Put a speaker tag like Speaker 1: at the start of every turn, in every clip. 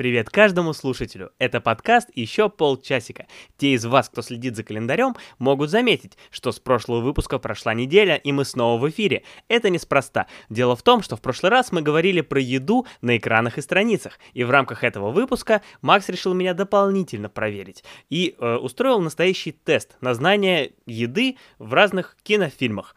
Speaker 1: Привет каждому слушателю. Это подкаст «Еще полчасика». Те из вас, кто следит за календарем, могут заметить, что с прошлого выпуска прошла неделя, и мы снова в эфире. Это неспроста. Дело в том, что в прошлый раз мы говорили про еду на экранах и страницах, и в рамках этого выпуска Макс решил меня дополнительно проверить и э, устроил настоящий тест на знание еды в разных кинофильмах.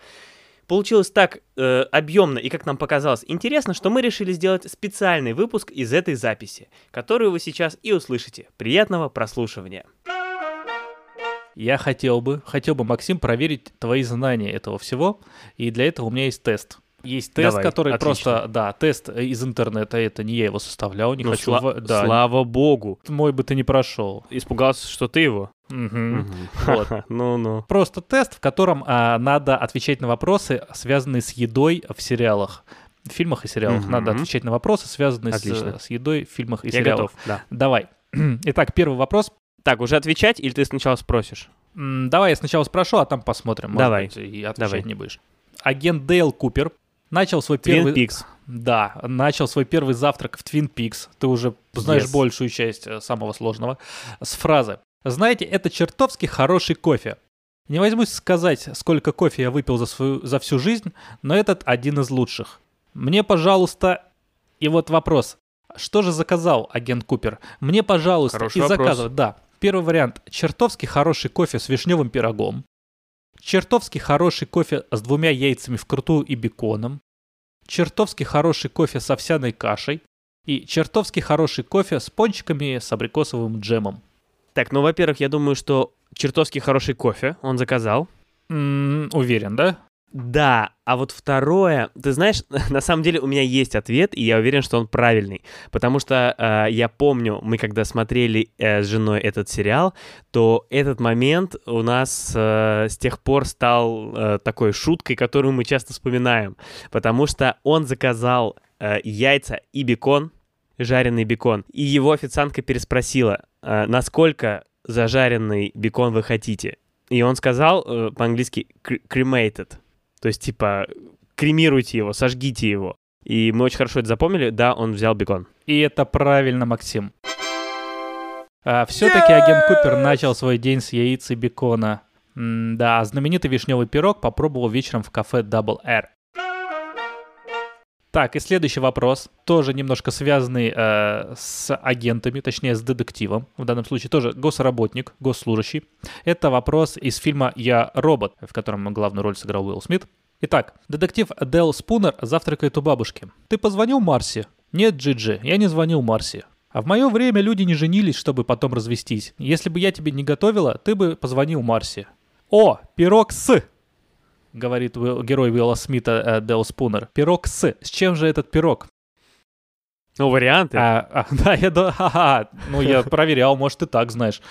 Speaker 1: Получилось так э, объемно и, как нам показалось, интересно, что мы решили сделать специальный выпуск из этой записи, которую вы сейчас и услышите. Приятного прослушивания.
Speaker 2: Я хотел бы, хотел бы, Максим, проверить твои знания этого всего, и для этого у меня есть тест. Есть тест,
Speaker 1: Давай,
Speaker 2: который
Speaker 1: отлично.
Speaker 2: просто, да, тест из интернета, это не я его составлял, не
Speaker 1: Ну,
Speaker 2: хочу,
Speaker 1: сла-
Speaker 2: да,
Speaker 1: Слава богу.
Speaker 2: мой бы ты не прошел.
Speaker 1: Испугался, что ты его. Ну-ну.
Speaker 2: Просто тест, в котором а, надо отвечать на вопросы, связанные с едой в сериалах. В фильмах и сериалах надо отвечать на вопросы, связанные с, с едой в фильмах и
Speaker 1: Я
Speaker 2: сериалах.
Speaker 1: готов, да.
Speaker 2: Давай. Итак, первый вопрос.
Speaker 1: Так, уже отвечать или ты сначала спросишь?
Speaker 2: Давай я сначала спрошу, а там посмотрим. Может
Speaker 1: Давай.
Speaker 2: быть, и отвечать
Speaker 1: Давай.
Speaker 2: не будешь. Агент Дейл Купер начал свой
Speaker 1: Твин
Speaker 2: первый...
Speaker 1: Пикс.
Speaker 2: Да, начал свой первый завтрак в Твин Пикс. Ты уже знаешь
Speaker 1: Yes.
Speaker 2: большую часть э, самого сложного. С фразы. Знаете, это чертовски хороший кофе. Не возьмусь сказать, сколько кофе я выпил за, свою, за всю жизнь, но этот один из лучших. Мне, пожалуйста... И вот вопрос. Что же заказал агент Купер? Мне, пожалуйста,
Speaker 1: Хороший
Speaker 2: и заказывать. Да. Первый вариант. Чертовски хороший кофе с вишневым пирогом. Чертовски хороший кофе с двумя яйцами вкрутую и беконом. Чертовски хороший кофе с овсяной кашей. И чертовски хороший кофе с пончиками с абрикосовым джемом.
Speaker 1: Так, ну, во-первых, я думаю, что чертовски хороший кофе он заказал.
Speaker 2: М, уверен, да?
Speaker 1: Да, а вот второе, ты знаешь, на самом деле у меня есть ответ, и я уверен, что он правильный, потому что э, я помню, мы когда смотрели э, с женой этот сериал, то этот момент у нас э, с тех пор стал э, такой шуткой, которую мы часто вспоминаем, потому что он заказал э, яйца и бекон, жареный бекон, и его официантка переспросила, э, насколько зажаренный бекон вы хотите, и он сказал э, по-английски cre- cremated. То есть, типа, кремируйте его, сожгите его. И мы очень хорошо это запомнили. Да, он взял бекон.
Speaker 2: И это правильно, Максим. все-таки агент Купер начал свой день с яиц и бекона. М, да, а знаменитый вишневый пирог попробовал вечером в кафе Double R. Так, и следующий вопрос, тоже немножко связанный э, с агентами, точнее с детективом, в данном случае тоже госработник, госслужащий. Это вопрос из фильма «Я робот», в котором главную роль сыграл Уилл Смит. Итак, детектив Дэл Спунер завтракает у бабушки. «Ты позвонил Марси?» «Нет, Джиджи, я не звонил Марси». А в мое время люди не женились, чтобы потом развестись. Если бы я тебе не готовила, ты бы позвонил Марси. О, пирог с! Говорит герой Уилла Смита э, Дэл Спунер. Пирог с. С чем же этот пирог?
Speaker 1: Ну, варианты.
Speaker 2: А, а, да, я да, ха-ха. ну я проверял, может ты так знаешь.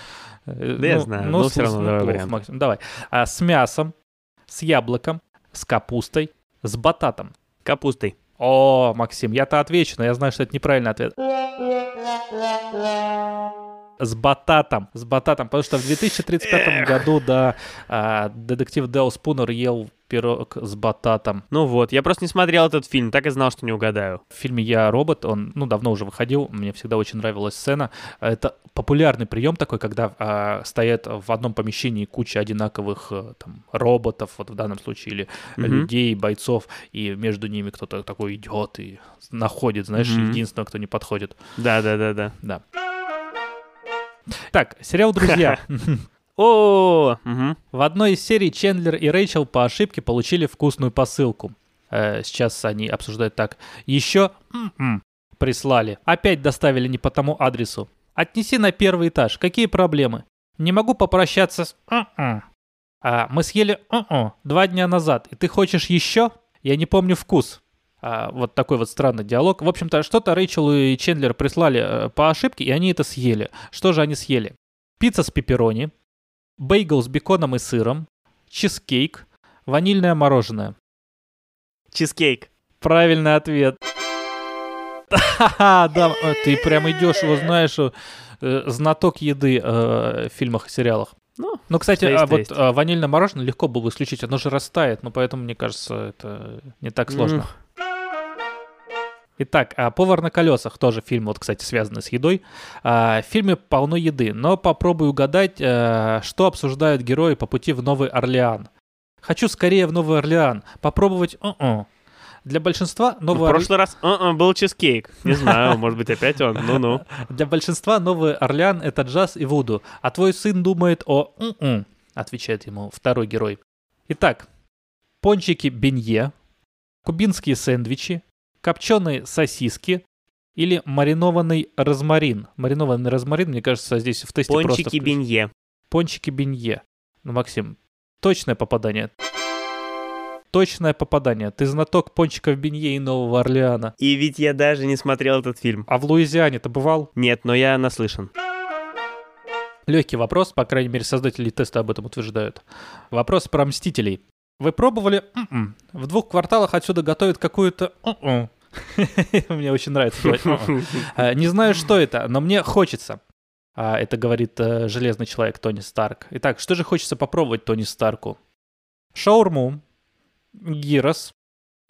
Speaker 2: Э,
Speaker 1: Да я знаю, но всё
Speaker 2: слушай,
Speaker 1: равно давай варианты.
Speaker 2: Максим. Давай. А, с мясом, с яблоком, с капустой, с бататом.
Speaker 1: Капустой.
Speaker 2: О, Максим, я-то отвечу, но я знаю, что это неправильный ответ. С бататом, с бататом, потому что в 2035 году, да, а, детектив Дэл Спунер ел пирог с бататом.
Speaker 1: Ну вот, я просто не смотрел этот фильм, так и знал, что не угадаю.
Speaker 2: В фильме «Я робот», он, ну, давно уже выходил, мне всегда очень нравилась сцена. Это популярный прием такой, когда а, стоят в одном помещении куча одинаковых э, там роботов, вот в данном случае, или
Speaker 1: Мгм.
Speaker 2: людей, бойцов, и между ними кто-то такой идет и находит, знаешь,
Speaker 1: Мгм.
Speaker 2: единственного, кто не подходит.
Speaker 1: Да-да-да-да.
Speaker 2: Да. Так, сериал «Друзья».
Speaker 1: О.
Speaker 2: В одной из серий Чендлер и Рэйчел по ошибке получили вкусную посылку. Э, сейчас они обсуждают так. Еще м-м, прислали. Опять доставили не по тому адресу. Отнеси на первый этаж. Какие проблемы? Не могу попрощаться с... м-м. А, мы съели м-м два дня назад. И ты хочешь еще? Я не помню вкус. А, вот такой вот странный диалог. В общем-то, что-то Рэйчел и Чендлер прислали э, по ошибке, и они это съели. Что же они съели? Пицца с пепперони, бейгл с беконом и сыром, чизкейк, ванильное мороженое.
Speaker 1: Чизкейк.
Speaker 2: Правильный ответ. Да, э, ты прям идешь, вот знаешь, э, знаток еды в фильмах и сериалах.
Speaker 1: Ну,
Speaker 2: Ну, кстати,
Speaker 1: есть,
Speaker 2: а вот
Speaker 1: есть.
Speaker 2: а, ванильное мороженое легко было бы исключить, оно же растает, но поэтому, мне кажется, это не так сложно. Итак, а, «Повар на колесах» тоже фильм, вот, кстати, связанный с едой. А, В фильме полно еды, но попробуй угадать, э, что обсуждают герои по пути в Новый Орлеан. Хочу скорее в Новый Орлеан. Попробовать... uh-uh. Для большинства
Speaker 1: В
Speaker 2: Новый Орлеан...
Speaker 1: прошлый раз а-а, был чизкейк. Не знаю, может быть, опять он. Ну-ну.
Speaker 2: Для большинства Новый Орлеан — это джаз и вуду, а твой сын думает о «м-м», отвечает ему второй герой. Итак, пончики бенье, кубинские сэндвичи, копченые сосиски или маринованный розмарин. Маринованный розмарин, мне кажется, здесь в тесте просто...
Speaker 1: Пончики бенье.
Speaker 2: Пончики бенье. Ну, Максим, точное попадание. Точное попадание. Ты знаток пончиков бенье и Нового Орлеана.
Speaker 1: И ведь я даже не смотрел этот фильм.
Speaker 2: А в Луизиане ты бывал?
Speaker 1: Нет, но я наслышан.
Speaker 2: Легкий вопрос, по крайней мере, создатели теста об этом утверждают. Вопрос про Мстителей. Вы пробовали? М-м. В двух кварталах отсюда готовят какую-то... м-м. Мне очень нравится «м-м». Э, Не знаю, что это, но мне хочется. А, Это говорит э, железный человек Тони Старк. Итак, что же хочется попробовать Тони Старку? Шаурму, гирос,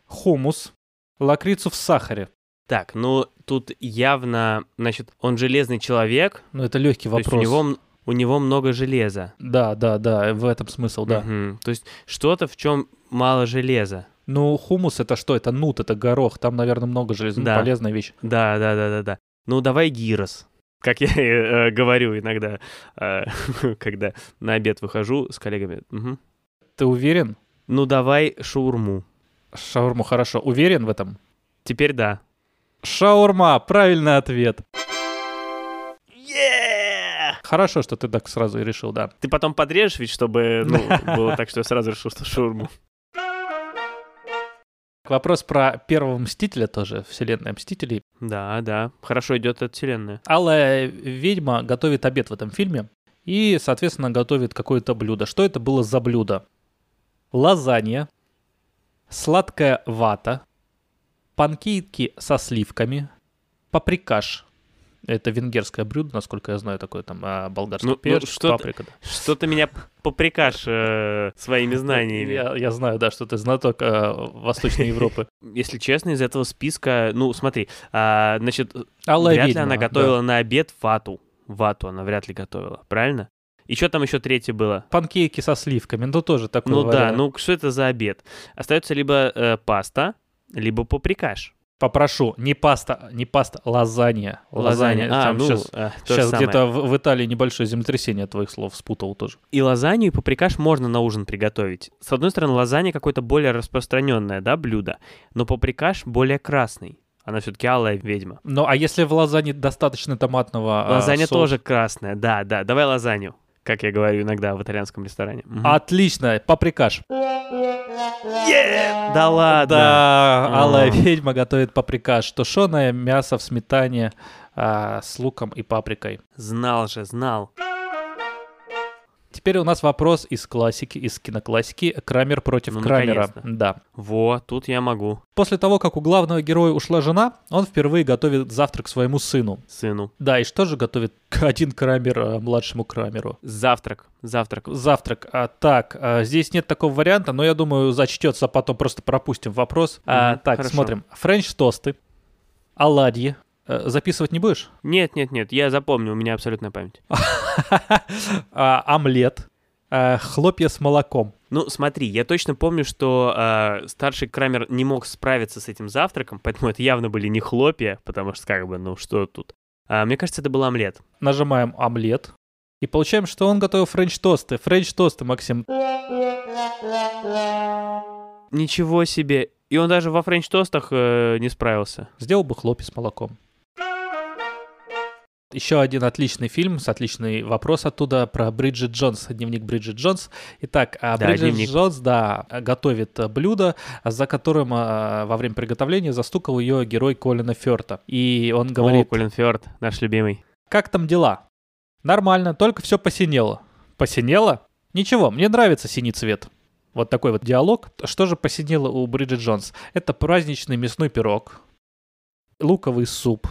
Speaker 2: хумус, лакрицу в сахаре.
Speaker 1: Так, ну тут явно, значит, он железный человек,
Speaker 2: Ну, это легкий
Speaker 1: то есть
Speaker 2: вопрос.
Speaker 1: у него, у него много железа.
Speaker 2: Да, да, да, в этом смысл, да.
Speaker 1: Мгм. То есть что-то, в чем мало железа.
Speaker 2: Ну, хумус это что? Это нут, это горох. Там, наверное, много железа. Ну,
Speaker 1: Да.
Speaker 2: полезная вещь.
Speaker 1: Да, да, да, да, да. Ну давай гирос. Как я э, говорю иногда, э, когда на обед выхожу с коллегами. Мгм.
Speaker 2: Ты уверен?
Speaker 1: Ну давай шаурму.
Speaker 2: Шаурму хорошо. Уверен в этом?
Speaker 1: Теперь да.
Speaker 2: Шаурма, правильный ответ. Хорошо, что ты так сразу и решил, да.
Speaker 1: Ты потом подрежешь ведь, чтобы ну, было так, что я сразу решил, что шаурму.
Speaker 2: Вопрос про первого Мстителя тоже, вселенная Мстителей.
Speaker 1: Да, да. Хорошо идет эта вселенная.
Speaker 2: Алая ведьма готовит обед в этом фильме и, соответственно, готовит какое-то блюдо. Что это было за блюдо? Лазанья, сладкая вата, панкейки со сливками, паприкаш. Это венгерское блюдо, насколько я знаю, такое там а, болгарский
Speaker 1: Ну, ну,
Speaker 2: перец,
Speaker 1: что-то-
Speaker 2: паприка. да.
Speaker 1: Что ты меня попрекашь э, своими знаниями.
Speaker 2: Я, я знаю, да, что ты знаток э, Восточной Европы.
Speaker 1: Если честно, из этого списка, ну, смотри, а, значит,
Speaker 2: Алая
Speaker 1: вряд ли
Speaker 2: ведьма,
Speaker 1: она
Speaker 2: да.
Speaker 1: готовила на обед вату. Вату она вряд ли готовила, правильно? И что там еще третье было?
Speaker 2: Панкейки со сливками, ну тоже такой
Speaker 1: ну да,
Speaker 2: вариант.
Speaker 1: ну что это за обед? Остается либо э, паста, либо поприкаш.
Speaker 2: Попрошу, не паста, не паста, лазанья. Лазанья.
Speaker 1: А,
Speaker 2: Там
Speaker 1: ну,
Speaker 2: сейчас
Speaker 1: а, же
Speaker 2: сейчас где-то в, в Италии небольшое землетрясение твоих слов спутал тоже.
Speaker 1: И лазанью, и поприкаш можно на ужин приготовить. С одной стороны, лазанья какое-то более распространенное, да, блюдо, но поприкаш более красный. Она все-таки алая ведьма.
Speaker 2: Ну, а если в лазанье достаточно томатного а,
Speaker 1: Лазанья
Speaker 2: соуса?
Speaker 1: тоже красная, да, да. Давай лазанью, как я говорю иногда в итальянском ресторане. Мгм.
Speaker 2: Отлично, паприкаш.
Speaker 1: Да ладно.
Speaker 2: Да,
Speaker 1: А.
Speaker 2: алая ведьма готовит паприкаш. Тушеное мясо в сметане а, с луком и паприкой.
Speaker 1: Знал же, знал.
Speaker 2: Теперь у нас вопрос из классики, из киноклассики. Крамер против
Speaker 1: Ну,
Speaker 2: Крамера. Да.
Speaker 1: Во, тут я могу.
Speaker 2: После того, как у главного героя ушла жена, он впервые готовит завтрак своему сыну.
Speaker 1: Сыну.
Speaker 2: Да, и что же готовит один Крамер а, младшему Крамеру?
Speaker 1: Завтрак, завтрак.
Speaker 2: Завтрак. А, так, а, здесь нет такого варианта, но я думаю, зачтется, потом просто пропустим вопрос. А,
Speaker 1: Мгм,
Speaker 2: так,
Speaker 1: хорошо.
Speaker 2: смотрим. Френч-тосты, оладьи. Э, записывать не будешь?
Speaker 1: Нет, нет, нет, я запомню, у меня абсолютная память.
Speaker 2: А, омлет, а, хлопья с молоком.
Speaker 1: Ну, смотри, я точно помню, что э, старший Крамер не мог справиться с этим завтраком, поэтому это явно были не хлопья, потому что как бы, ну что тут. А, мне кажется, это был омлет.
Speaker 2: Нажимаем омлет. И получаем, что он готовил french -тосты. French -тосты, Максим.
Speaker 1: Ничего себе. И он даже во french -тостах э, не справился.
Speaker 2: Сделал бы хлопья с молоком. Еще один отличный фильм с отличный вопрос оттуда про Бриджит Джонс, дневник Бриджит Джонс. Итак, а,
Speaker 1: Да,
Speaker 2: Бриджит
Speaker 1: дневник.
Speaker 2: Джонс, да, готовит а, блюдо, за которым а, во время приготовления застукал ее герой Колина Ферта. И он
Speaker 1: О,
Speaker 2: говорит,
Speaker 1: Колин Фёрт, наш любимый.
Speaker 2: как там дела? Нормально, только все посинело. Посинело? Ничего, мне нравится синий цвет. Вот такой вот диалог. Что же посинело у Бриджит Джонс? Это праздничный мясной пирог, луковый суп,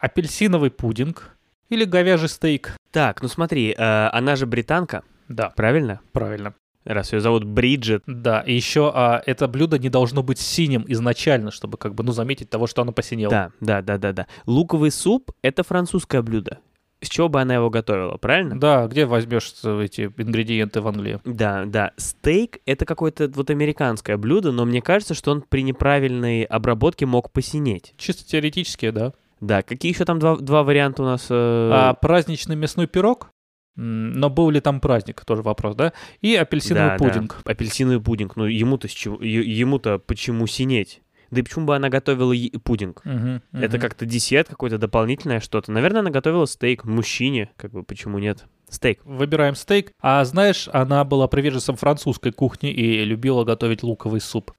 Speaker 2: апельсиновый пудинг или говяжий стейк.
Speaker 1: Так, ну смотри, э, она же британка,
Speaker 2: Да,
Speaker 1: правильно?
Speaker 2: правильно.
Speaker 1: Раз ее зовут Бриджит.
Speaker 2: Да, и еще а, это блюдо не должно быть синим изначально, чтобы как бы, ну, заметить того, что оно посинело.
Speaker 1: Да, да, да, да, да. Луковый суп — это французское блюдо. С чего бы она его готовила, правильно?
Speaker 2: Да, где возьмешь эти ингредиенты в Англии?
Speaker 1: Да, да. Стейк — это какое-то вот американское блюдо, но мне кажется, что он при неправильной обработке мог посинеть.
Speaker 2: Чисто теоретически, да.
Speaker 1: Да, какие еще там два, два варианта у нас? э,
Speaker 2: А праздничный мясной пирог, но был ли там праздник, тоже вопрос, да? И апельсиновый
Speaker 1: да,
Speaker 2: пудинг.
Speaker 1: Да. Апельсиновый пудинг. Ну, ему-то с чего, ему-то почему синеть? Да и почему бы она готовила пудинг?
Speaker 2: Мгм,
Speaker 1: Это
Speaker 2: мгм.
Speaker 1: как-то десерт, какое-то дополнительное что-то. Наверное, она готовила стейк мужчине, как бы почему нет? Стейк.
Speaker 2: Выбираем стейк. А знаешь, она была приверженцем французской кухни и любила готовить луковый суп.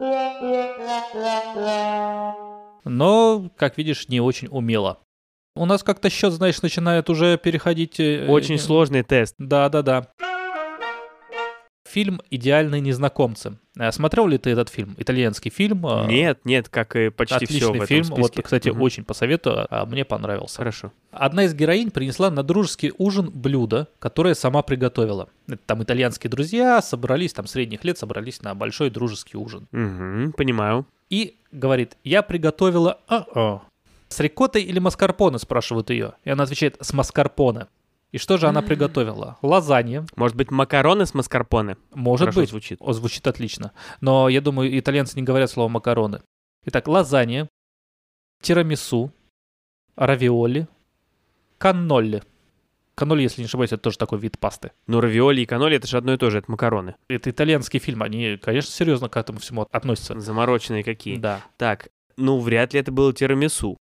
Speaker 2: Но, как видишь, не очень умела. У нас как-то счет, знаешь, начинает уже переходить... э,
Speaker 1: Очень
Speaker 2: э,
Speaker 1: сложный тест.
Speaker 2: Да-да-да. Фильм «Идеальные незнакомцы». А Смотрел ли ты этот фильм? Итальянский фильм. а,
Speaker 1: Нет, нет, как и почти все в
Speaker 2: Отличный
Speaker 1: этом
Speaker 2: фильм. Вот,
Speaker 1: списке.
Speaker 2: кстати,
Speaker 1: Мгм.
Speaker 2: очень посоветую. а Мне понравился.
Speaker 1: Хорошо.
Speaker 2: Одна из героинь принесла на дружеский ужин блюдо, которое сама приготовила. Там итальянские друзья собрались, там средних лет собрались на большой дружеский ужин.
Speaker 1: Мгм, понимаю.
Speaker 2: И говорит, я приготовила... а-а». С рикоттой или маскарпоне, спрашивают ее. И она отвечает, с маскарпоне. И что же она приготовила? Лазанья.
Speaker 1: Может быть, макароны с маскарпоне?
Speaker 2: Может
Speaker 1: Хорошо
Speaker 2: быть.
Speaker 1: звучит.
Speaker 2: О, звучит отлично. Но я думаю, итальянцы не говорят слово макароны. Итак, лазанья, тирамису, равиоли, каннолли. Каннолли, если не ошибаюсь, это тоже такой вид пасты.
Speaker 1: Ну, равиоли и каноли — это же одно и то же, это макароны.
Speaker 2: Это итальянский фильм, они, конечно, серьезно к этому всему относятся.
Speaker 1: Замороченные какие.
Speaker 2: Да.
Speaker 1: Так, ну, вряд ли это было тирамису.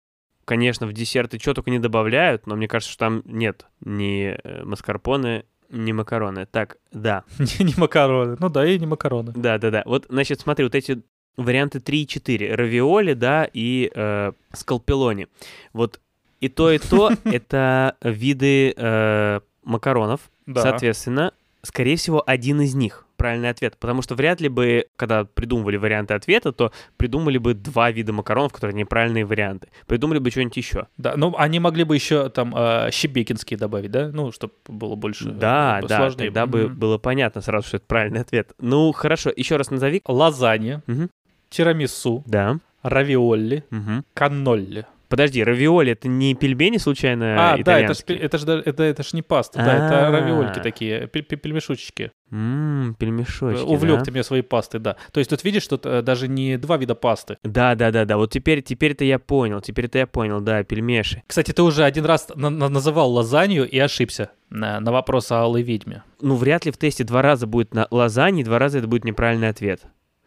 Speaker 1: Конечно, в десерты что только не добавляют, но мне кажется, что там нет ни э, маскарпоне, ни макароны. Так, да.
Speaker 2: Не, не макароны. Ну да, и не макароны.
Speaker 1: Да-да-да. Вот, значит, смотри, вот эти варианты 3 и 4. Равиоли, да, и э, скалпелони. Вот и то, и то — это виды э, макаронов.
Speaker 2: Да.
Speaker 1: Соответственно, скорее всего, один из них правильный ответ. Потому что вряд ли бы, когда придумывали варианты ответа, то придумали бы два вида макаронов, которые неправильные варианты. Придумали бы что-нибудь еще.
Speaker 2: Да, ну они могли бы еще там э, щебекинские добавить, да? Ну, чтобы было больше.
Speaker 1: Да,
Speaker 2: э,
Speaker 1: да,
Speaker 2: сложнее.
Speaker 1: тогда бы
Speaker 2: Мгм.
Speaker 1: было понятно сразу, что это правильный ответ. Ну, хорошо, еще раз назови.
Speaker 2: Лазанья,
Speaker 1: Мгм.
Speaker 2: тирамису,
Speaker 1: Да.
Speaker 2: равиолли,
Speaker 1: Мгм.
Speaker 2: каннолли.
Speaker 1: Подожди, равиоли это не пельмени случайно
Speaker 2: А, да, это ж, это, ж, это, это ж не паста, да, это
Speaker 1: А.
Speaker 2: равиольки такие, пель- пель- пельмешочки.
Speaker 1: М, пельмешочки,
Speaker 2: Увлек
Speaker 1: да?
Speaker 2: ты меня своей пастой, да. То есть тут видишь, тут э, даже не два вида пасты.
Speaker 1: Да, да, да, да. Вот теперь, теперь-то я понял, теперь-то я понял, да, пельмеши.
Speaker 2: Кстати, ты уже один раз на- на- называл лазанью и ошибся на, на вопрос о алой ведьме.
Speaker 1: Ну, вряд ли в тесте два раза будет на лазанье, два раза это будет неправильный ответ.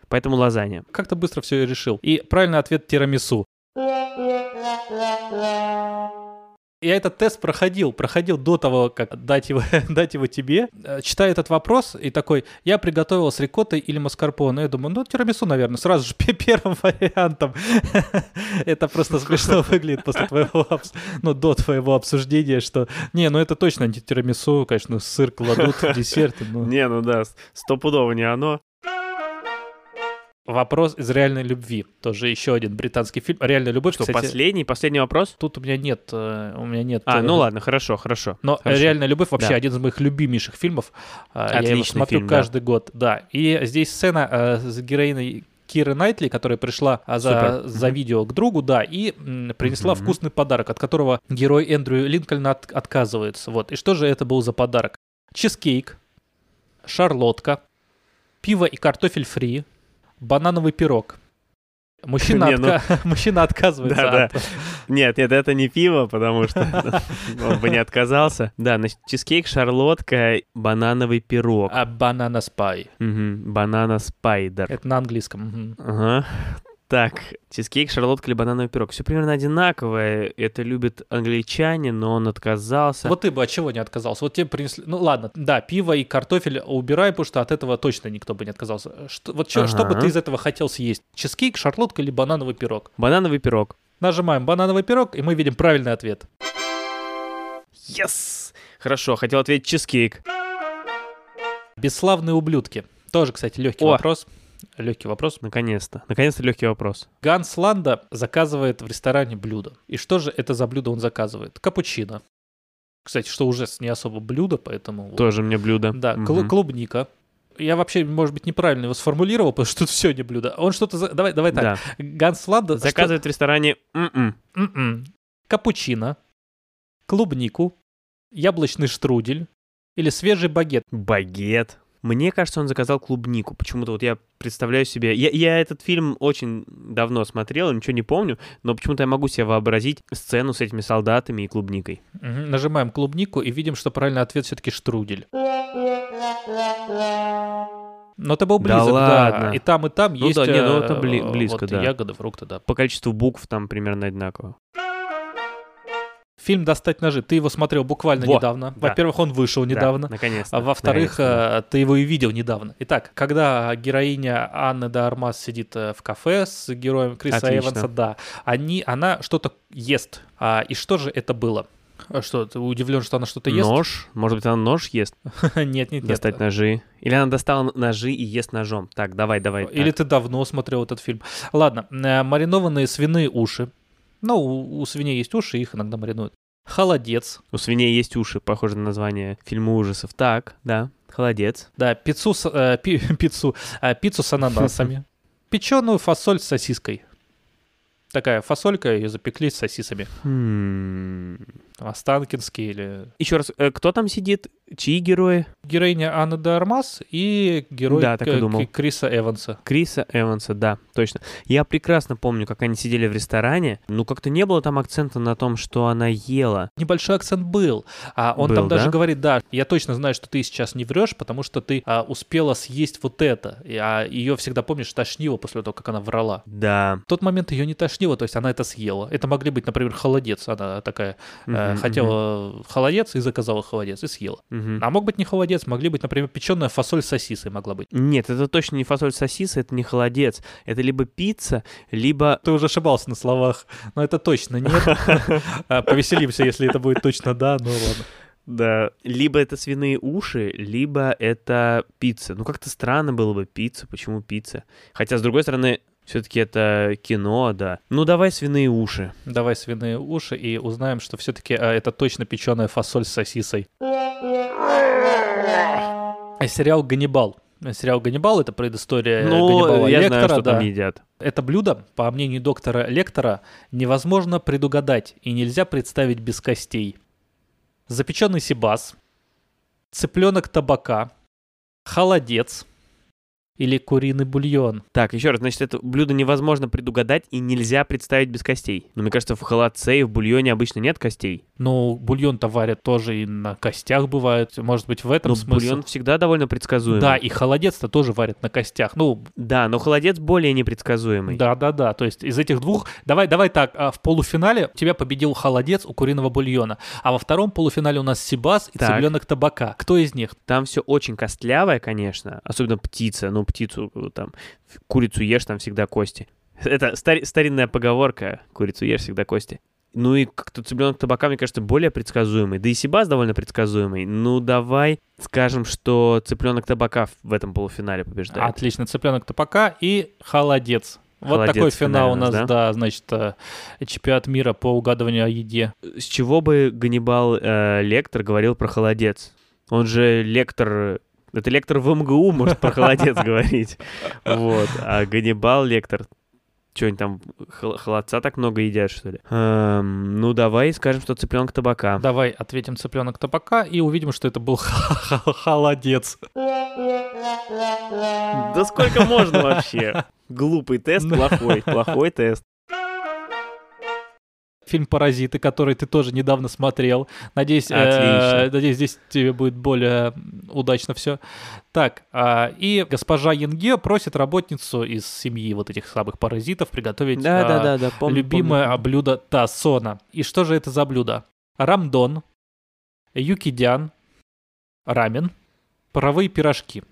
Speaker 1: Поэтому лазанья.
Speaker 2: Как то быстро все решил. И правильный ответ тирамису. Я этот тест проходил, проходил до того, как дать его, дать его тебе. Э, Читаю этот вопрос и такой, я приготовил с рикоттой или маскарпоне. Я думаю, ну, тирамису, наверное, сразу же пе- первым вариантом. Это просто смешно выглядит после твоего, ну, до твоего обсуждения, что, не, ну, это точно не тирамису, конечно, сыр кладут в десерты. ну.
Speaker 1: Не, ну да, стопудово не оно.
Speaker 2: Вопрос из реальной любви. Тоже еще один британский фильм. Реальная любовь,
Speaker 1: Что,
Speaker 2: кстати,
Speaker 1: последний, последний вопрос?
Speaker 2: Тут у меня нет, э, у меня нет.
Speaker 1: А,
Speaker 2: э,
Speaker 1: ну ладно, хорошо, хорошо.
Speaker 2: Но
Speaker 1: Хорошо.
Speaker 2: реальная любовь вообще
Speaker 1: Да.
Speaker 2: один из моих любимейших фильмов. А, Я его
Speaker 1: Отличный
Speaker 2: смотрю
Speaker 1: фильм, да.
Speaker 2: каждый год. Да. И здесь сцена э, с героиной Киры Найтли, которая пришла а, за,
Speaker 1: Супер.
Speaker 2: за видео к другу, да, и м, принесла
Speaker 1: Мгм.
Speaker 2: вкусный подарок, от которого герой Эндрю Линкольн от- отказывается. Вот. И что же это был за подарок? Чизкейк, шарлотка, пиво и картофель фри, банановый пирог. Мужчина,
Speaker 1: Не, ну-
Speaker 2: отка- Мужчина отказывается
Speaker 1: Да,
Speaker 2: от...
Speaker 1: Нет, нет, это не пиво, потому что он бы не отказался. Да, значит, чизкейк, шарлотка, банановый пирог.
Speaker 2: А банана спай.
Speaker 1: Банана спайдер.
Speaker 2: Это на английском.
Speaker 1: Ага. Так, чизкейк, шарлотка или банановый пирог. Все примерно одинаковое. Это любит англичане, но он отказался.
Speaker 2: Вот ты бы от чего не отказался? Вот тебе принесли... Ну ладно, да, пиво и картофель убирай, потому что от этого точно никто бы не отказался. Что, вот чё- что бы
Speaker 1: Ага.
Speaker 2: ты из этого хотел съесть? Чизкейк, шарлотка или банановый пирог?
Speaker 1: Банановый пирог.
Speaker 2: Нажимаем банановый пирог, и мы видим правильный ответ.
Speaker 1: Yes! Хорошо, хотел ответить чизкейк.
Speaker 2: Бесславные ублюдки. Тоже, кстати, легкий
Speaker 1: О.
Speaker 2: вопрос. Легкий вопрос.
Speaker 1: Наконец-то. Наконец-то легкий вопрос.
Speaker 2: Ганс Ланда заказывает в ресторане блюдо. И что же это за блюдо он заказывает? Капучино. Кстати, что уже не особо блюдо, поэтому... вот.
Speaker 1: Тоже мне блюдо.
Speaker 2: Да,
Speaker 1: Мгм.
Speaker 2: клубника, я вообще, может быть, неправильно его сформулировал, потому что тут все не блюдо. Он что-то... За... Давай, давай так.
Speaker 1: Да.
Speaker 2: Ганс Ланда...
Speaker 1: Заказывает в ресторане м-м.
Speaker 2: что- М-м. Капучино, клубнику, яблочный штрудель или свежий багет.
Speaker 1: багет. Мне кажется, он заказал клубнику. Почему-то вот я представляю себе... Я, я этот фильм очень давно смотрел, ничего не помню, но почему-то я могу себе вообразить сцену с этими солдатами и клубникой.
Speaker 2: Мгм. Нажимаем клубнику и видим, что правильный ответ все-таки штрудель. Но ты был
Speaker 1: Да
Speaker 2: близок, да.
Speaker 1: ладно.
Speaker 2: И там, и там
Speaker 1: Ну
Speaker 2: есть
Speaker 1: да, не, ну
Speaker 2: э,
Speaker 1: это бли- близко,
Speaker 2: вот
Speaker 1: да.
Speaker 2: ягоды, фрукты, да.
Speaker 1: По количеству букв там примерно одинаково.
Speaker 2: Фильм «Достать ножи». Ты его смотрел буквально
Speaker 1: Во,
Speaker 2: недавно.
Speaker 1: да.
Speaker 2: Во-первых, он вышел
Speaker 1: Да,
Speaker 2: недавно.
Speaker 1: наконец-то.
Speaker 2: А во-вторых,
Speaker 1: наконец-то.
Speaker 2: э, ты его и видел недавно. Итак, когда героиня Анны де Армас сидит э, в кафе с героем Криса
Speaker 1: Отлично.
Speaker 2: Эванса, да, они, она что-то ест. А, и что же это было? А Что, ты удивлен, что она что-то ест?
Speaker 1: Нож? Может быть, она нож ест?
Speaker 2: Нет, нет, нет.
Speaker 1: Достать ножи? Или она достала ножи и ест ножом? Так, давай, давай.
Speaker 2: Или
Speaker 1: так.
Speaker 2: ты давно смотрел этот фильм. Ладно, э, маринованные свиные уши. Ну, у, у свиней есть уши, их иногда маринуют. Холодец.
Speaker 1: У свиней есть уши, похоже на название фильма ужасов. Так, да, холодец.
Speaker 2: Да, пиццу, с- э, пи- пиццу, э, пиццу с ананасами. Печеную фасоль с сосиской. Такая фасолька, ее запекли с сосисами.
Speaker 1: Хм.
Speaker 2: Останкинский или...
Speaker 1: Еще раз, э, кто там сидит? Чьи герои?
Speaker 2: Героиня Анна де Армас и герой
Speaker 1: Да, так и думал.
Speaker 2: Криса Эванса.
Speaker 1: Криса Эванса, да, точно. Я прекрасно помню, как они сидели в ресторане. Ну, как-то не было там акцента на том, что она ела.
Speaker 2: Небольшой акцент был. А он
Speaker 1: Был,
Speaker 2: там даже
Speaker 1: да?
Speaker 2: говорит, да, я точно знаю, что ты сейчас не врешь, потому что ты а, успела съесть вот это. И, а ее всегда, помнишь, тошнило после того, как она врала.
Speaker 1: Да.
Speaker 2: В тот момент ее не тошнило, то есть она это съела. Это могли быть, например, холодец. Она такая э,
Speaker 1: Мгм,
Speaker 2: хотела холодец и заказала холодец и съела.
Speaker 1: Мгм.
Speaker 2: А мог быть не холодец, могли быть, например, печеная фасоль с сосисой могла быть.
Speaker 1: Нет, это точно не фасоль сосиса, это не холодец. Это либо пицца, либо...
Speaker 2: Ты уже ошибался на словах, но это точно нет. А, Повеселимся, если это будет точно да, ну ладно.
Speaker 1: Да, либо это свиные уши, либо это пицца. Ну, как-то странно было бы пицца. Почему пицца? Хотя, с другой стороны, все-таки это кино, да. Ну, давай свиные уши.
Speaker 2: Давай свиные уши и узнаем, что все-таки это точно печеная фасоль с сосисой. А Сериал «Ганнибал». Сериал «Ганнибал» — это предыстория
Speaker 1: ну,
Speaker 2: Ганнибала
Speaker 1: я
Speaker 2: Лектора.
Speaker 1: знаю, что
Speaker 2: да.
Speaker 1: там едят.
Speaker 2: Это блюдо, по мнению доктора Лектора, невозможно предугадать и нельзя представить без костей. Запеченный сибас, цыпленок табака, холодец или куриный бульон.
Speaker 1: Так, еще раз, значит, это блюдо невозможно предугадать и нельзя представить без костей. Но мне кажется, в холодце и в бульоне обычно нет костей.
Speaker 2: Ну, бульон-то варят тоже и на костях бывает. Может быть, в этом
Speaker 1: Но
Speaker 2: смысл.
Speaker 1: бульон всегда довольно предсказуемый.
Speaker 2: Да, и холодец-то тоже варят на костях. Ну,
Speaker 1: Да, но холодец более непредсказуемый.
Speaker 2: да, да, да. То есть из этих двух... Давай, давай так, а, в полуфинале тебя победил холодец у куриного бульона, а во втором полуфинале у нас сибас и
Speaker 1: Так.
Speaker 2: цыпленок табака. Кто из них?
Speaker 1: Там все очень костлявое, конечно, особенно птица. Ну, птицу, э, там, курицу ешь, там всегда кости. Это стари- старинная поговорка, курицу ешь, всегда кости. Ну и как-то цыпленок табака, мне кажется, более предсказуемый. Да и Сибас довольно предсказуемый. Ну, давай скажем, что цыпленок табака в этом полуфинале побеждает.
Speaker 2: Отлично, цыпленок табака и холодец. Вот
Speaker 1: Холодец
Speaker 2: такой финал у нас,
Speaker 1: нас,
Speaker 2: да, значит, э, чемпионат мира по угадыванию о еде.
Speaker 1: С чего бы Ганнибал э, Лектор говорил про холодец? Он же лектор... Это лектор в МГУ может про холодец говорить. Вот. А Ганнибал Лектор... Что-нибудь там, хол- холодца так много едят, что ли? Эм, ну, давай скажем, что цыпленок табака.
Speaker 2: Давай ответим цыпленок табака и увидим, что это был холодец.
Speaker 1: Да сколько можно вообще? Глупый тест, плохой, плохой тест.
Speaker 2: Фильм «Паразиты», который ты тоже недавно смотрел. Надеюсь, э, надеюсь, здесь тебе будет более удачно все. Так, а, и госпожа Янге просит работницу из семьи вот этих самых паразитов приготовить
Speaker 1: Да,
Speaker 2: а,
Speaker 1: да, да, да, помню.
Speaker 2: любимое
Speaker 1: помню.
Speaker 2: блюдо Тассона. И что же это за блюдо? Рамдон, юкидян, рамен, паровые пирожки.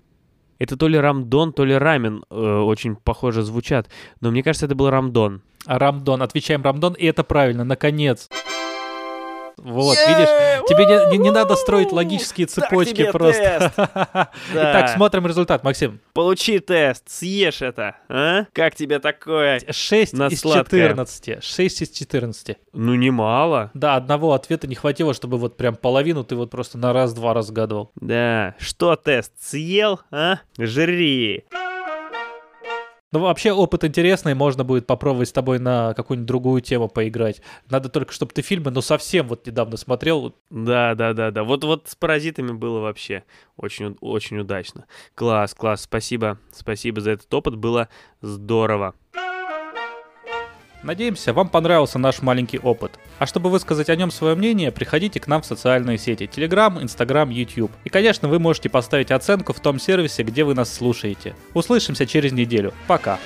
Speaker 1: Это то ли рамдон, то ли рамен. э, очень похоже звучат. Но мне кажется, это был рамдон.
Speaker 2: Рамдон. Отвечаем Рамдон, и это правильно, наконец. Вот, видишь, тебе не, не, не надо строить логические цепочки просто.
Speaker 1: Да.
Speaker 2: Итак, смотрим результат, Максим.
Speaker 1: Получи тест, съешь это, а? Как тебе такое?
Speaker 2: 6
Speaker 1: На
Speaker 2: из
Speaker 1: сладкое.
Speaker 2: 14. 6 из 14.
Speaker 1: Ну, немало.
Speaker 2: Да, одного ответа не хватило, чтобы вот прям половину ты вот просто на раз-два разгадывал.
Speaker 1: Да. Что тест, съел, а? Жри.
Speaker 2: Ну, вообще, опыт интересный, можно будет попробовать с тобой на какую-нибудь другую тему поиграть. Надо только, чтобы ты фильмы, ну, совсем вот недавно смотрел.
Speaker 1: Да, да, да, да. Вот, вот с паразитами было вообще очень, очень удачно. Класс, класс, спасибо, спасибо за этот опыт, было здорово.
Speaker 2: Надеемся, вам понравился наш маленький опыт. А чтобы высказать о нем свое мнение, приходите к нам в социальные сети Telegram, Instagram, YouTube. И, конечно, вы можете поставить оценку в том сервисе, где вы нас слушаете. Услышимся через неделю. Пока.